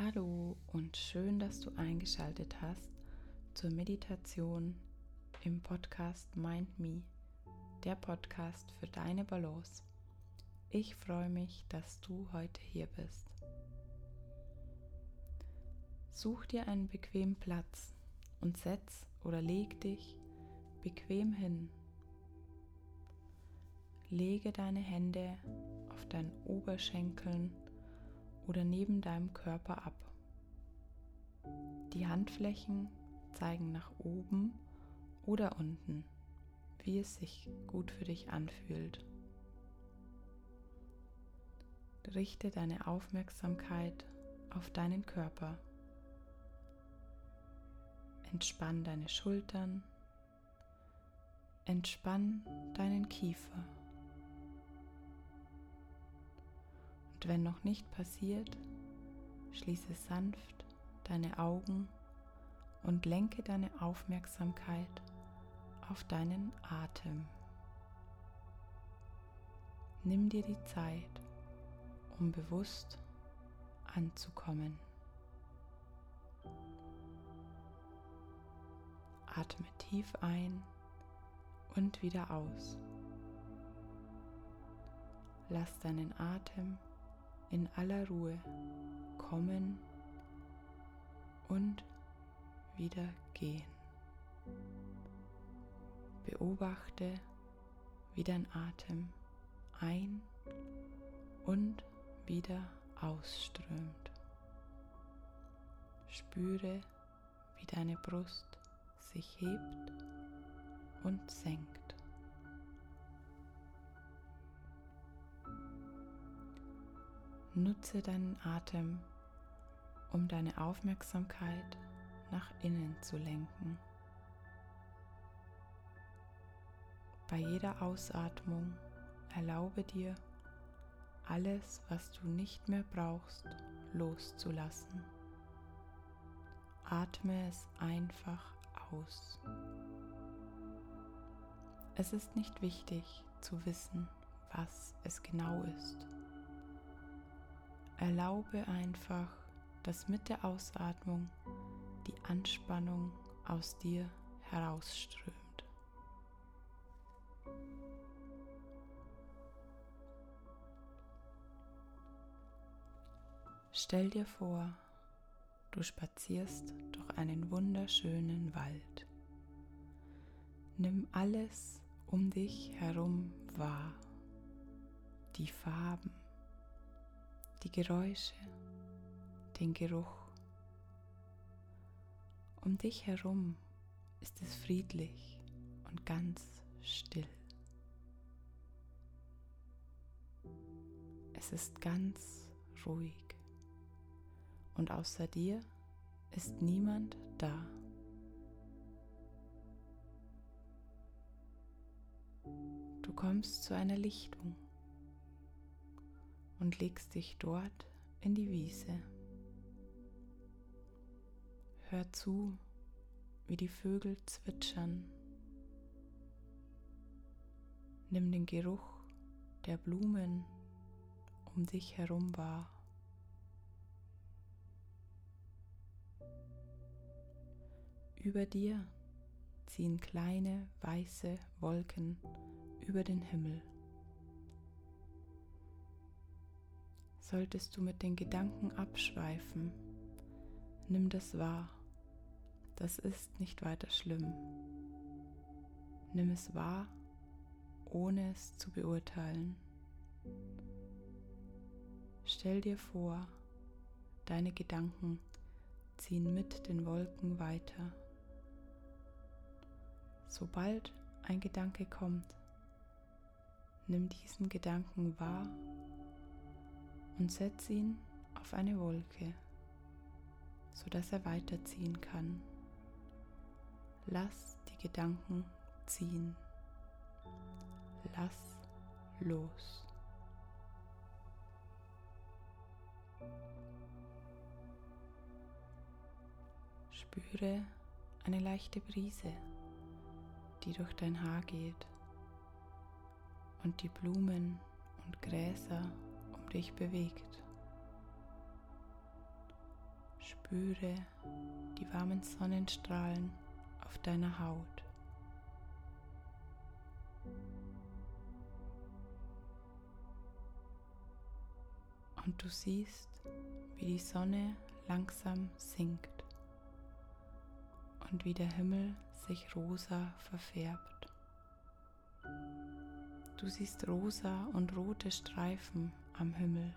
Hallo und schön, dass du eingeschaltet hast zur Meditation im Podcast Mind Me, der Podcast für deine Balance. Ich freue mich, dass du heute hier bist. Such dir einen bequemen Platz und setz oder leg dich bequem hin. Lege deine Hände auf deinen Oberschenkeln oder neben deinem Körper ab. Die Handflächen zeigen nach oben oder unten, wie es sich gut für dich anfühlt. Richte deine Aufmerksamkeit auf deinen Körper. Entspann deine Schultern. Entspann deinen Kiefer. Und wenn noch nicht passiert, schließe sanft deine Augen und lenke deine Aufmerksamkeit auf deinen Atem. Nimm dir die Zeit, um bewusst anzukommen. Atme tief ein und wieder aus. Lass deinen Atem in aller Ruhe kommen und wieder gehen. Beobachte, wie dein Atem ein und wieder ausströmt. Spüre, wie deine Brust sich hebt und senkt. Nutze deinen Atem, um deine Aufmerksamkeit nach innen zu lenken. Bei jeder Ausatmung erlaube dir, alles, was du nicht mehr brauchst, loszulassen. Atme es einfach aus. Es ist nicht wichtig zu wissen, was es genau ist. Erlaube einfach, dass mit der Ausatmung die Anspannung aus dir herausströmt. Stell dir vor, du spazierst durch einen wunderschönen Wald. Nimm alles um dich herum wahr, die Farben, die Geräusche, den Geruch. Um dich herum ist es friedlich und ganz still. Es ist ganz ruhig und außer dir ist niemand da. Du kommst zu einer Lichtung und legst dich dort in die Wiese. Hör zu, wie die Vögel zwitschern. Nimm den Geruch der Blumen um dich herum wahr. Über dir ziehen kleine weiße Wolken über den Himmel. Solltest du mit den Gedanken abschweifen, nimm das wahr. Das ist nicht weiter schlimm. Nimm es wahr, ohne es zu beurteilen. Stell dir vor, deine Gedanken ziehen mit den Wolken weiter. Sobald ein Gedanke kommt, nimm diesen Gedanken wahr und setz ihn auf eine Wolke, sodass er weiterziehen kann. Lass die Gedanken ziehen. Lass los. Spüre eine leichte Brise, die durch dein Haar geht und die Blumen und Gräser dich bewegt. Spüre die warmen Sonnenstrahlen auf deiner Haut. Und du siehst, wie die Sonne langsam sinkt und wie der Himmel sich rosa verfärbt. Du siehst rosa und rote Streifen am Himmel.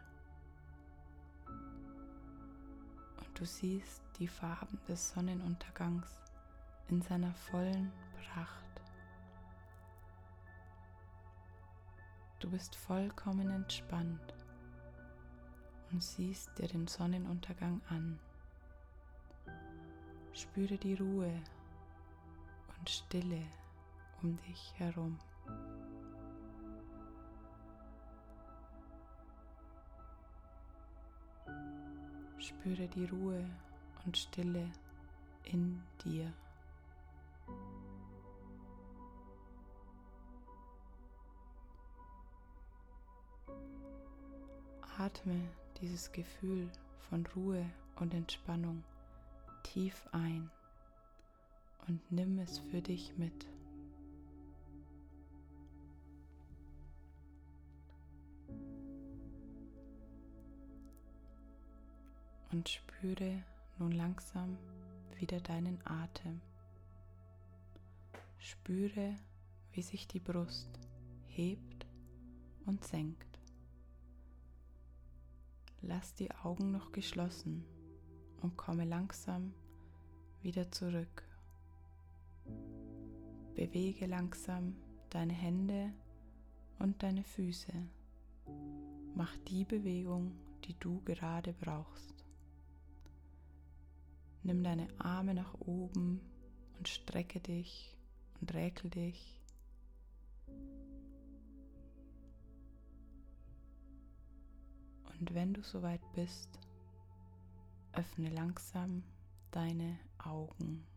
Und du siehst die Farben des Sonnenuntergangs in seiner vollen Pracht. Du bist vollkommen entspannt und siehst dir den Sonnenuntergang an. Spüre die Ruhe und Stille um dich herum. Spüre die Ruhe und Stille in dir. Atme dieses Gefühl von Ruhe und Entspannung tief ein und nimm es für dich mit. Und spüre nun langsam wieder deinen Atem. Spüre, wie sich die Brust hebt und senkt. Lass die Augen noch geschlossen und komme langsam wieder zurück. Bewege langsam deine Hände und deine Füße. Mach die Bewegung, die du gerade brauchst. Nimm deine Arme nach oben und strecke dich und räkel dich. Und wenn du soweit bist, öffne langsam deine Augen.